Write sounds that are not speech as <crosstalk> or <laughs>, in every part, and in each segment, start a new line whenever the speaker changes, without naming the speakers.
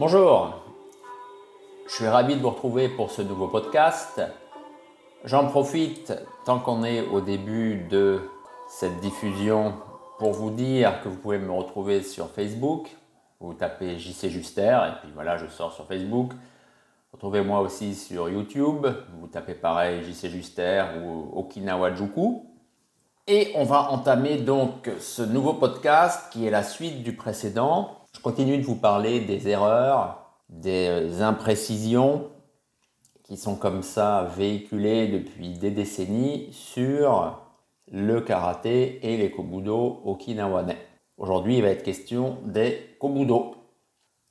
Bonjour, je suis ravi de vous retrouver pour ce nouveau podcast. J'en profite, tant qu'on est au début de cette diffusion, pour vous dire que vous pouvez me retrouver sur Facebook. Vous tapez JC Juster et puis voilà, je sors sur Facebook. Retrouvez-moi aussi sur YouTube. Vous tapez pareil JC Juster ou Okinawa Juku. Et on va entamer donc ce nouveau podcast qui est la suite du précédent. Je continue de vous parler des erreurs, des imprécisions qui sont comme ça véhiculées depuis des décennies sur le karaté et les kobudo okinawanais. Aujourd'hui, il va être question des kobudo.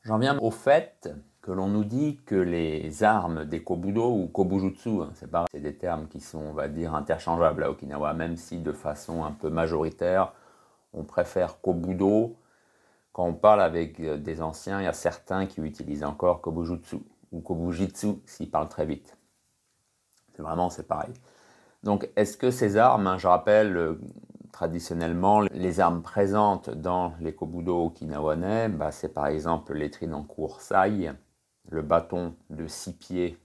J'en viens au fait que l'on nous dit que les armes des kobudo ou kobujutsu, hein, c'est c'est des termes qui sont, on va dire, interchangeables à Okinawa, même si de façon un peu majoritaire, on préfère kobudo. Quand on parle avec euh, des anciens, il y a certains qui utilisent encore kobujutsu ou kobujitsu s'ils parlent très vite. C'est vraiment, c'est pareil. Donc, est-ce que ces armes, hein, je rappelle, euh, traditionnellement, les armes présentes dans les kobudo okinawanais, bah, c'est par exemple les trinancourt sai, le bâton de six pieds,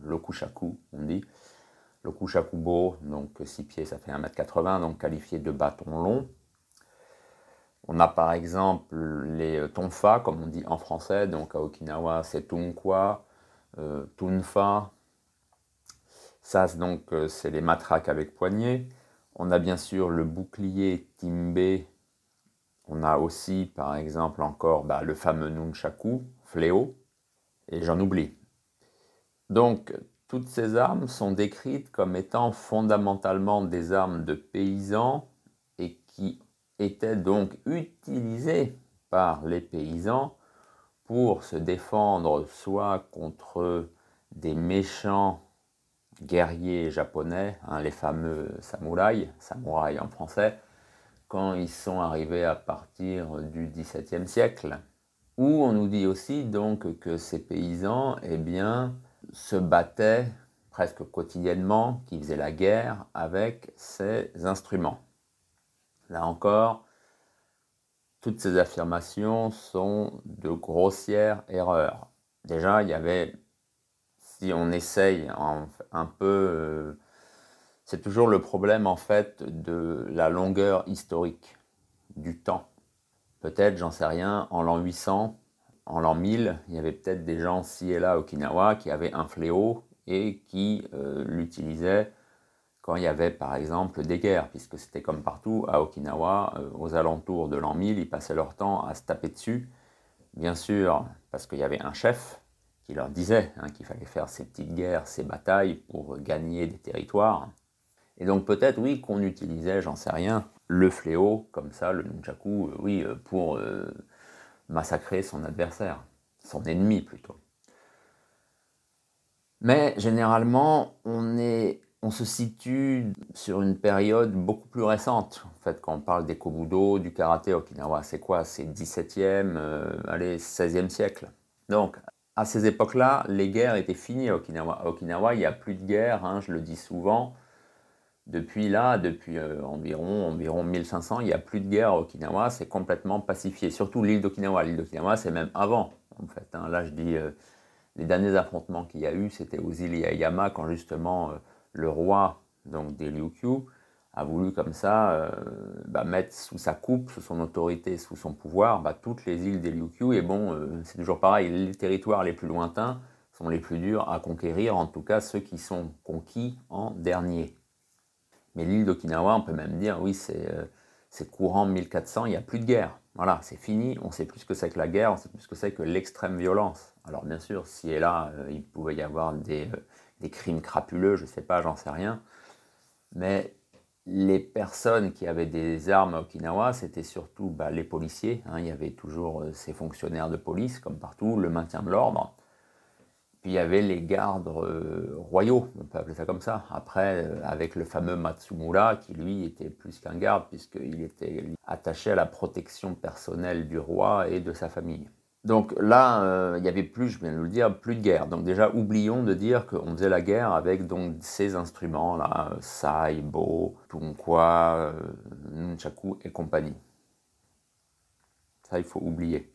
le kushaku, on dit, le kushakubo, donc six pieds, ça fait 1m80, donc qualifié de bâton long. On a par exemple les tonfa, comme on dit en français, donc à Okinawa c'est tunkwa, euh, tunfa. Ça, donc, euh, c'est les matraques avec poignée. On a bien sûr le bouclier timbe. On a aussi, par exemple, encore bah, le fameux nunchaku, fléau et j'en oublie. Donc, toutes ces armes sont décrites comme étant fondamentalement des armes de paysans et qui étaient donc utilisées par les paysans pour se défendre soit contre des méchants guerriers japonais, hein, les fameux samouraïs, samouraïs en français, quand ils sont arrivés à partir du XVIIe siècle, où on nous dit aussi donc que ces paysans eh bien, se battaient presque quotidiennement, qui faisaient la guerre avec ces instruments. Là encore, toutes ces affirmations sont de grossières erreurs. Déjà, il y avait, si on essaye un peu, euh, c'est toujours le problème en fait de la longueur historique du temps peut-être, j'en sais rien, en l'an 800, en l'an 1000, il y avait peut-être des gens ci et là à Okinawa qui avaient un fléau et qui euh, l'utilisaient quand il y avait par exemple des guerres, puisque c'était comme partout à Okinawa, euh, aux alentours de l'an 1000, ils passaient leur temps à se taper dessus, bien sûr parce qu'il y avait un chef qui leur disait hein, qu'il fallait faire ces petites guerres, ces batailles pour gagner des territoires. Et donc peut-être oui qu'on utilisait, j'en sais rien, le fléau, comme ça, le nunchaku, euh, oui, euh, pour massacrer son adversaire, son ennemi plutôt. Mais généralement, on, est, on se situe sur une période beaucoup plus récente. En fait, quand on parle des kobudo, du karaté Okinawa, c'est quoi? C'est 17e, allez, 16e siècle. Donc, à ces époques-là, les guerres étaient finies à Okinawa. À Okinawa, il n'y a plus de guerre, hein, je le dis souvent. Depuis là, depuis euh, environ, environ 1500, il n'y a plus de guerre à Okinawa, c'est complètement pacifié. Surtout l'île d'Okinawa. L'île d'Okinawa, c'est même avant, en fait. Hein. Là, je dis, euh, les derniers affrontements qu'il y a eu, c'était aux îles Yaeyama, quand justement euh, le roi donc, des Ryukyu a voulu comme ça bah, mettre sous sa coupe, sous son autorité, sous son pouvoir, bah, toutes les îles des Ryukyu. Et bon, c'est toujours pareil, les territoires les plus lointains sont les plus durs à conquérir, en tout cas ceux qui sont conquis en dernier. Mais l'île d'Okinawa, on peut même dire, oui, c'est euh, courant 1400, il n'y a plus de guerre. Voilà, c'est fini, on sait plus ce que c'est que la guerre, on sait plus ce que c'est que l'extrême violence. Alors bien sûr, si et là, euh, il pouvait y avoir des, euh, des crimes crapuleux, je ne sais pas, j'en sais rien. Mais les personnes qui avaient des armes à Okinawa, c'était surtout bah, les policiers. Hein. il y avait toujours ces fonctionnaires de police, comme partout, le maintien de l'ordre. Puis il y avait les gardes euh, royaux, on peut appeler ça comme ça. Après, euh, avec le fameux Matsumura, qui lui était plus qu'un garde, puisqu'il était attaché à la protection personnelle du roi et de sa famille. Donc là, euh, il n'y avait plus, je viens de le dire, plus de guerre. Donc déjà, oublions de dire qu'on faisait la guerre avec donc ces instruments-là, Sai, Bo, Tunkwa, Nunchaku et compagnie. Ça, il faut oublier.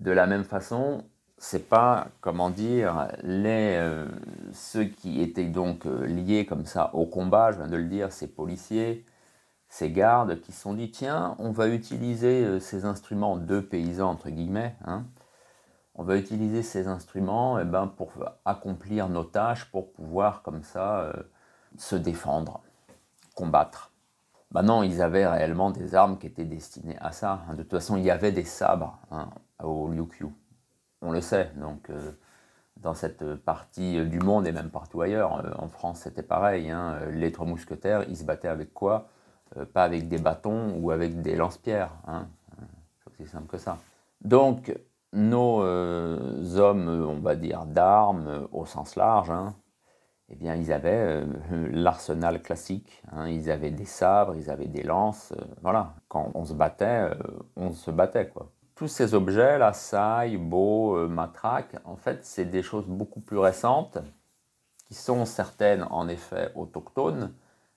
De la même façon, c'est pas, comment dire, les, euh, ceux qui étaient donc euh, liés comme ça au combat, je viens de le dire, ces policiers, ces gardes qui se sont dit, tiens, on va utiliser euh, ces instruments de paysans, entre guillemets, hein, on va utiliser ces instruments eh ben, pour accomplir nos tâches, pour pouvoir comme ça se défendre, combattre. Maintenant, ils avaient réellement des armes qui étaient destinées à ça. Hein. De toute façon, il y avait des sabres hein, au Liu on le sait. Donc, euh, dans cette partie du monde et même partout ailleurs, euh, en France c'était pareil. Hein, les trois mousquetaires, ils se battaient avec quoi? euh, Pas avec des bâtons ou avec des lance-pierres. Hein. C'est simple que ça. Donc, nos hommes, on va dire, d'armes au sens large, hein, eh bien, ils avaient <laughs> l'arsenal classique. ils avaient des sabres, ils avaient des lances. voilà, quand on se battait, on se battait, quoi tous ces objets, la saille, beau, euh, matraque, en fait, c'est des choses beaucoup plus récentes, qui sont certaines en effet autochtones,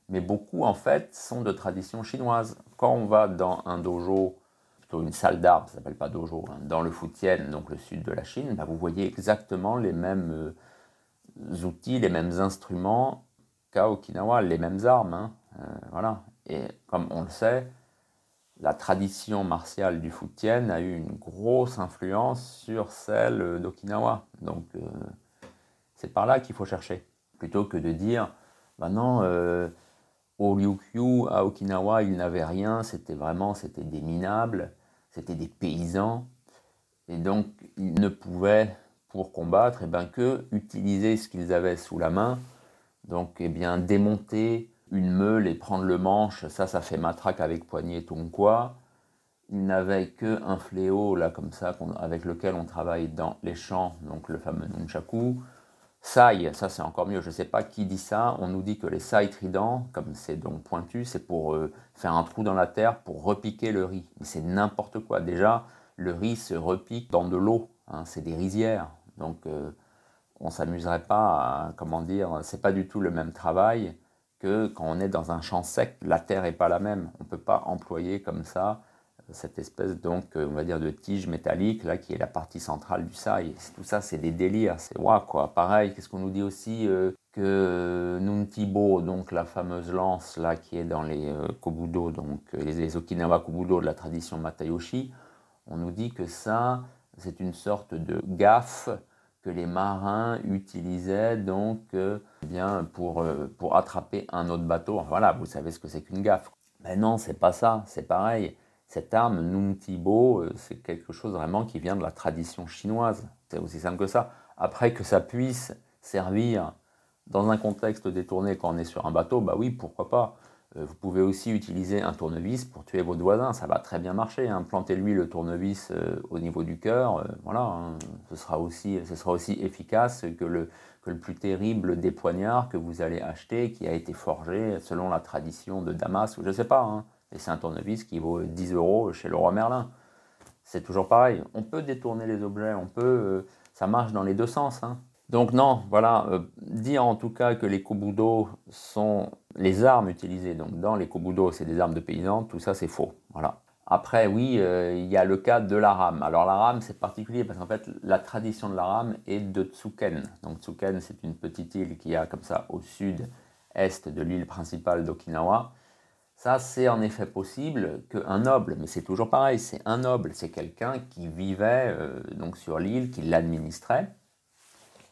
mais beaucoup en fait sont de tradition chinoise. Quand on va dans un dojo, plutôt une salle d'art, ça s'appelle pas dojo, hein, dans le Fujian, donc le sud de la Chine, bah, vous voyez exactement les mêmes euh, outils, les mêmes instruments qu'à Okinawa, les mêmes armes. Hein, euh, voilà. Et comme on le sait, la tradition martiale du Fujian a eu une grosse influence sur celle d'Okinawa. Donc euh, c'est par là qu'il faut chercher. Plutôt que de dire, bah non, euh, au Ryukyu, à Okinawa, ils n'avaient rien, c'était vraiment, c'était des minables, c'était des paysans. Et donc ils ne pouvaient, pour combattre, et eh ben, que utiliser ce qu'ils avaient sous la main. Donc eh bien, démonter une meule et prendre le manche, ça, ça fait matraque avec poignet quoi. Il n'avait qu'un fléau, là, comme ça, avec lequel on travaille dans les champs, donc le fameux nunchaku. Sai, ça c'est encore mieux, je ne sais pas qui dit ça, on nous dit que les sai tridents, comme c'est donc pointu, c'est pour euh, faire un trou dans la terre pour repiquer le riz. Mais c'est n'importe quoi. Déjà, le riz se repique dans de l'eau, hein, c'est des rizières. Donc euh, on s'amuserait pas à, comment dire, c'est pas du tout le même travail que quand on est dans un champ sec, la terre n'est pas la même. On ne peut pas employer comme ça cette espèce donc euh, on va dire de tige métallique là qui est la partie centrale du saï. Tout ça c'est des délires, c'est waouh quoi. Pareil, qu'est-ce qu'on nous dit aussi euh, que Nuntibo, donc la fameuse lance là qui est dans les kobudo, donc les, Okinawa kobudo de la tradition Matayoshi, on nous dit que ça c'est une sorte de gaffe que les marins utilisaient donc euh, eh bien pour, euh, pour attraper un autre bateau. Voilà, vous savez ce que c'est qu'une gaffe. Mais non, c'est pas ça, c'est pareil. Cette arme Nuntibo, euh, c'est quelque chose vraiment qui vient de la tradition chinoise. C'est aussi simple que ça. Après que ça puisse servir dans un contexte détourné quand on est sur un bateau, bah oui, pourquoi pas. Euh, vous pouvez aussi utiliser un tournevis pour tuer votre voisin, ça va très bien marcher. Hein. Plantez-lui le tournevis euh, au niveau du cœur, voilà, hein. ce, sera aussi, efficace que le, que le plus terrible des poignards que vous allez acheter, qui a été forgé selon la tradition de Damas, ou je ne sais pas. Hein. Et c'est un tournevis qui vaut 10 euros chez le roi Merlin. C'est toujours pareil. On peut détourner les objets, on peut, ça marche dans les deux sens. Donc non, voilà, dire en tout cas que les kobudo sont les armes utilisées donc dans les kobudo, c'est des armes de paysans, tout ça c'est faux. Voilà. Après, oui, euh, il y a le cas de la rame. Alors la rame, c'est particulier parce qu'en fait, la tradition de la rame est de Tsuken. Donc Tsuken, c'est une petite île qui a comme ça au sud-est de l'île principale d'Okinawa. Ça, c'est en effet possible qu'un noble, mais c'est toujours pareil, c'est un noble, c'est quelqu'un qui vivait euh, donc sur l'île, qui l'administrait.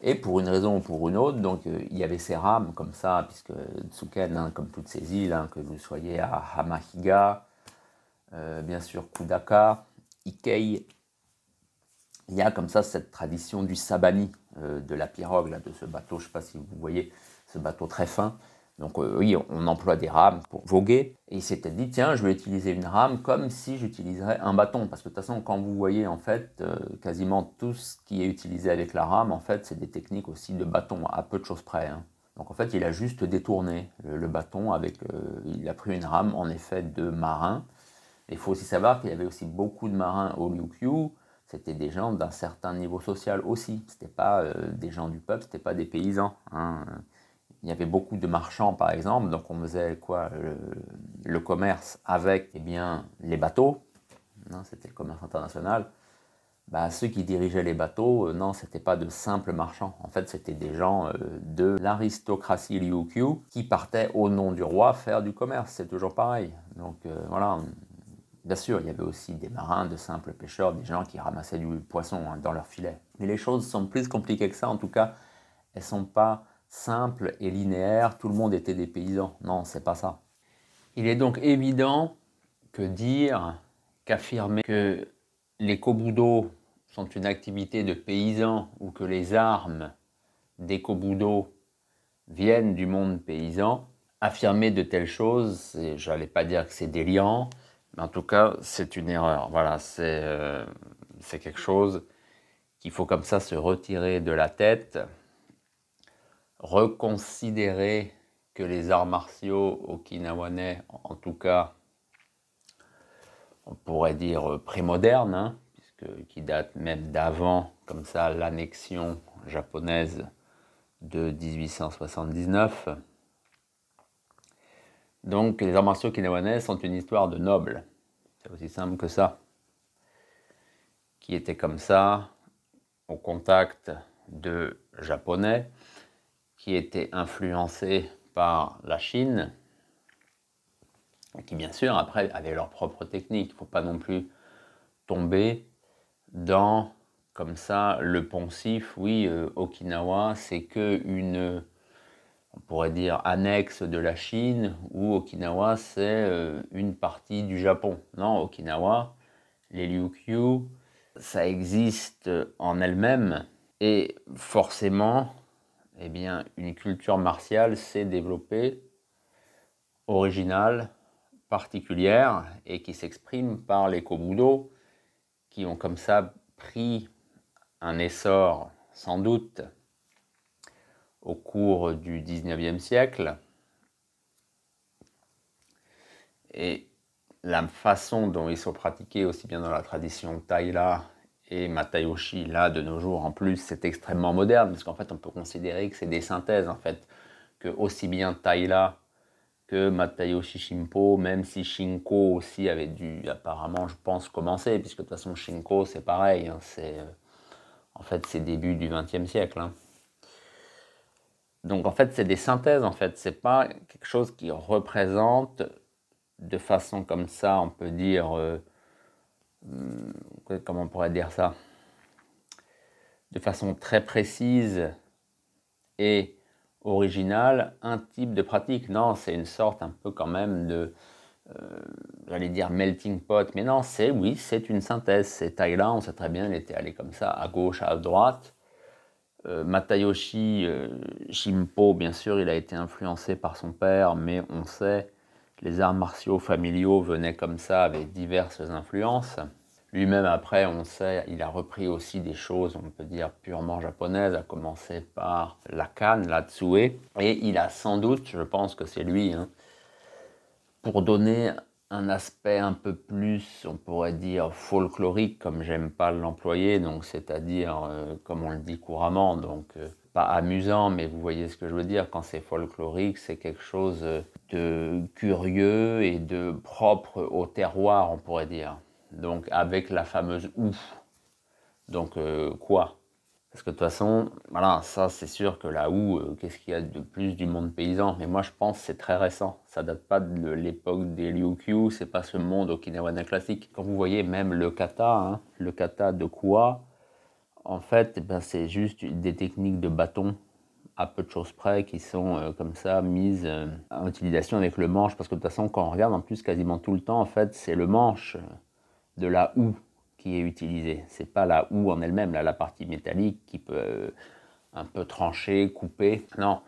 Et pour une raison ou pour une autre, donc euh, il y avait ces rames comme ça, puisque Tsuken, hein, comme toutes ces îles, hein, que vous soyez à Hamahiga, euh, bien sûr Kudaka, Ikei, il y a comme ça cette tradition du sabani, de la pirogue, là, de ce bateau, je ne sais pas si vous voyez, ce bateau très fin, donc euh, oui, on emploie des rames pour voguer. Et il s'était dit, tiens, je vais utiliser une rame comme si j'utiliserais un bâton. Parce que de toute façon, quand vous voyez en fait euh, quasiment tout ce qui est utilisé avec la rame, en fait, c'est des techniques aussi de bâton, à peu de choses près. Hein. Donc en fait, il a juste détourné le, bâton avec, euh, il a pris une rame en effet de marin. Il faut aussi savoir qu'il y avait aussi beaucoup de marins au Ryukyu. C'était des gens d'un certain niveau social aussi. C'était pas des gens du peuple, c'était pas des paysans. Hein il y avait beaucoup de marchands, par exemple, donc on faisait quoi le, commerce avec eh bien, les bateaux, c'était le commerce international. bah, ceux qui dirigeaient les bateaux, non, ce n'étaient pas de simples marchands. En fait, c'était des gens de l'aristocratie Liu qui partaient au nom du roi faire du commerce. C'est toujours pareil. Donc voilà, Bien sûr, il y avait aussi des marins, de simples pêcheurs, des gens qui ramassaient du poisson hein, dans leur filet. Mais les choses sont plus compliquées que ça. En tout cas, elles sont pas simples et linéaires. Tout le monde était des paysans. Non, c'est pas ça. Il est donc évident que dire, qu'affirmer que les kobudo sont une activité de paysans ou que les armes des kobudo viennent du monde paysan, affirmer de telles choses, j'allais pas dire que c'est déliant, en tout cas, c'est une erreur. Voilà, euh, c'est quelque chose qu'il faut comme ça se retirer de la tête, reconsidérer que les arts martiaux okinawanais, en tout cas, on pourrait dire prémodernes, hein, puisque qui datent même d'avant, comme ça, l'annexion japonaise de 1879. Donc les arts martiaux okinawanais sont une histoire de nobles. C'est aussi simple que ça. Qui étaient comme ça, au contact de japonais, qui étaient influencés par la Chine, qui bien sûr après avaient leur propre technique. Il ne faut pas non plus tomber dans comme ça le poncif, oui, euh, Okinawa, c'est que une on pourrait dire, annexe de la Chine, ou Okinawa, c'est euh, une partie du Japon. Non, Okinawa, les Ryukyu, ça existe en elle-même, et forcément, eh une culture martiale s'est développée, originale, particulière, et qui s'exprime par les Kobudo, qui ont comme ça pris un essor, sans doute, au cours du 19e siècle. Et la façon dont ils sont pratiqués aussi bien dans la tradition Taïla et Matayoshi, là de nos jours en plus, c'est extrêmement moderne, parce qu'en fait on peut considérer que c'est des synthèses en fait, que aussi bien Taïla que Matayoshi Shimpo, même si Shinko aussi avait dû apparemment, je pense, commencer, puisque de toute façon Shinko c'est pareil, hein, c'est euh, en fait c'est début du 20e siècle. Hein. Donc en fait, c'est des synthèses en fait, c'est pas quelque chose qui représente de façon comme ça, on peut dire, euh, comment on pourrait dire ça, de façon très précise et originale, un type de pratique. Non, c'est une sorte un peu quand même de, euh, j'allais dire melting pot, mais non, c'est oui, c'est une synthèse. C'est taille-là, on sait très bien, il était allé comme ça, à gauche, à droite. Euh, Matayoshi euh, Shimpo, bien sûr, il a été influencé par son père, mais on sait les arts martiaux familiaux venaient comme ça avec diverses influences. Lui-même, après, on sait, il a repris aussi des choses, on peut dire, purement japonaises, à commencer par la canne, la tsue. Et il a sans doute, je pense que c'est lui, hein, pour donner un aspect un peu plus, on pourrait dire, folklorique, comme j'aime pas l'employer, donc c'est-à-dire, euh, comme on le dit couramment, donc euh, pas amusant, mais vous voyez ce que je veux dire, quand c'est folklorique, c'est quelque chose de curieux et de propre au terroir, on pourrait dire. Donc avec la fameuse ouf. Donc euh, quoi? Parce que de toute façon, voilà, ça c'est sûr que là où, euh, qu'est-ce qu'il y a de plus du monde paysan? Mais moi je pense c'est très récent. Ça date pas de l'époque des Ryukyu, c'est pas ce monde okinawanais classique. Quand vous voyez même le kata, hein, le kata de quoi? En fait, ben, c'est juste des techniques de bâton à peu de choses près qui sont euh, comme ça mises euh, en utilisation avec le manche. Parce que de toute façon, quand on regarde en plus quasiment tout le temps, en fait, c'est le manche de la houe qui est utilisée. C'est pas la houe en elle-même, la partie métallique qui peut euh, un peu trancher, couper. Non,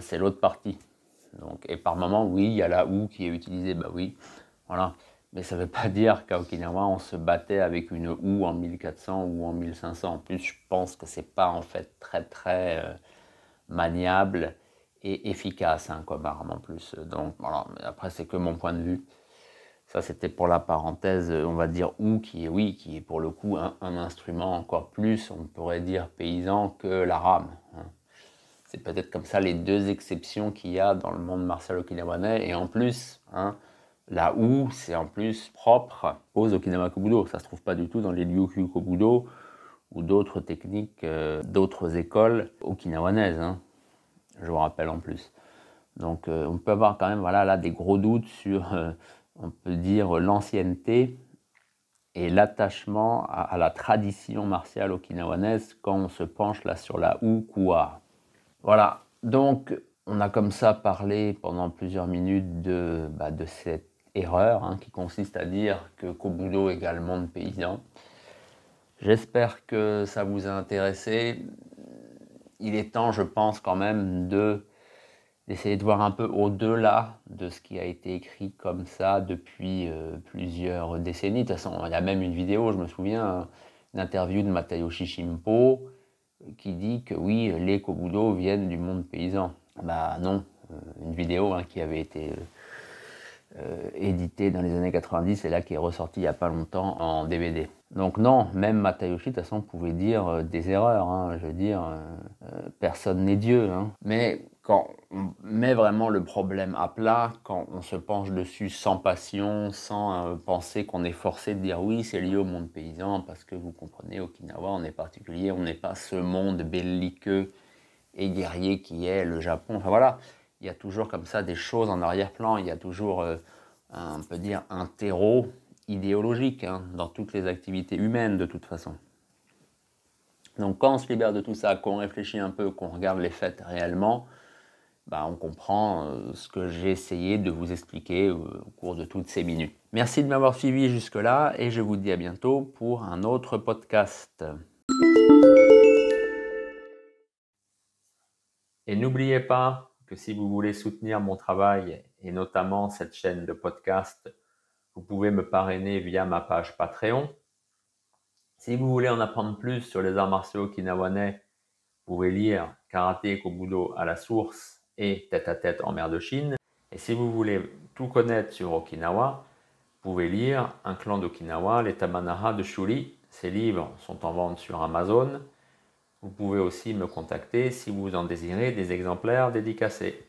c'est l'autre partie. Donc, et par moment, oui, il y a la houe qui est utilisée, bah oui, voilà. Mais ça ne veut pas dire qu'à Okinawa, on se battait avec une houe en 1400 ou en 1500. En plus, je pense que c'est pas en fait très très euh, maniable et efficace hein, comme arme en plus. Donc voilà, après c'est que mon point de vue. Ça, c'était pour la parenthèse, on va dire ou, qui est, oui, qui est pour le coup un, instrument encore plus, on pourrait dire paysan que la rame. Hein. C'est peut-être comme ça les deux exceptions qu'il y a dans le monde martial okinawanais. Et en plus, hein, Là où c'est en plus propre aux Okinawa Kobudo. Ça ne se trouve pas du tout dans les Ryukyu Kobudo ou d'autres techniques, euh, d'autres écoles okinawanaises. Hein. je vous rappelle en plus. Donc euh, on peut avoir quand même voilà, là, des gros doutes sur, euh, on peut dire, l'ancienneté et l'attachement à, la tradition martiale okinawanaise quand on se penche là sur la Ukua. Voilà, donc on a comme ça parlé pendant plusieurs minutes de, bah, de cette erreur hein, qui consiste à dire que Kobudo égale monde paysan. J'espère que ça vous a intéressé. Il est temps, je pense, quand même de d'essayer de voir un peu au-delà de ce qui a été écrit comme ça depuis euh, plusieurs décennies. De toute façon, il y a même une vidéo, je me souviens, une interview de Matayoshi Shimpo qui dit que oui, les Kobudo viennent du monde paysan. Bah non, euh, une vidéo hein, qui avait été euh, éditée dans les années 90 et là qui est ressortie il n'y a pas longtemps en DVD. Donc non, même Matayoshi, de toute façon, pouvait dire des erreurs. Hein. je veux dire, personne n'est Dieu. Hein. Mais quand on met vraiment le problème à plat, quand on se penche dessus sans passion, sans euh, penser qu'on est forcé de dire oui, c'est lié au monde paysan, parce que vous comprenez, Okinawa, on est particulier, on n'est pas ce monde belliqueux et guerrier qui est le Japon. Enfin voilà, il y a toujours comme ça des choses en arrière-plan, il y a toujours, euh, un, on peut dire, un terreau idéologique hein, dans toutes les activités humaines de toute façon. Donc quand on se libère de tout ça, qu'on réfléchit un peu, qu'on regarde les faits réellement, bah, on comprend euh, ce que j'ai essayé de vous expliquer euh, au cours de toutes ces minutes. Merci de m'avoir suivi jusque-là et je vous dis à bientôt pour un autre podcast. Et n'oubliez pas que si vous voulez soutenir mon travail et notamment cette chaîne de podcast, vous pouvez me parrainer via ma page Patreon. Si vous voulez en apprendre plus sur les arts martiaux okinawanais, vous pouvez lire Karaté Kobudo à la source et Tête à tête en mer de Chine. Et si vous voulez tout connaître sur Okinawa, vous pouvez lire Un clan d'Okinawa, les Tamanara de Shuri. Ces livres sont en vente sur Amazon. Vous pouvez aussi me contacter si vous en désirez des exemplaires dédicacés.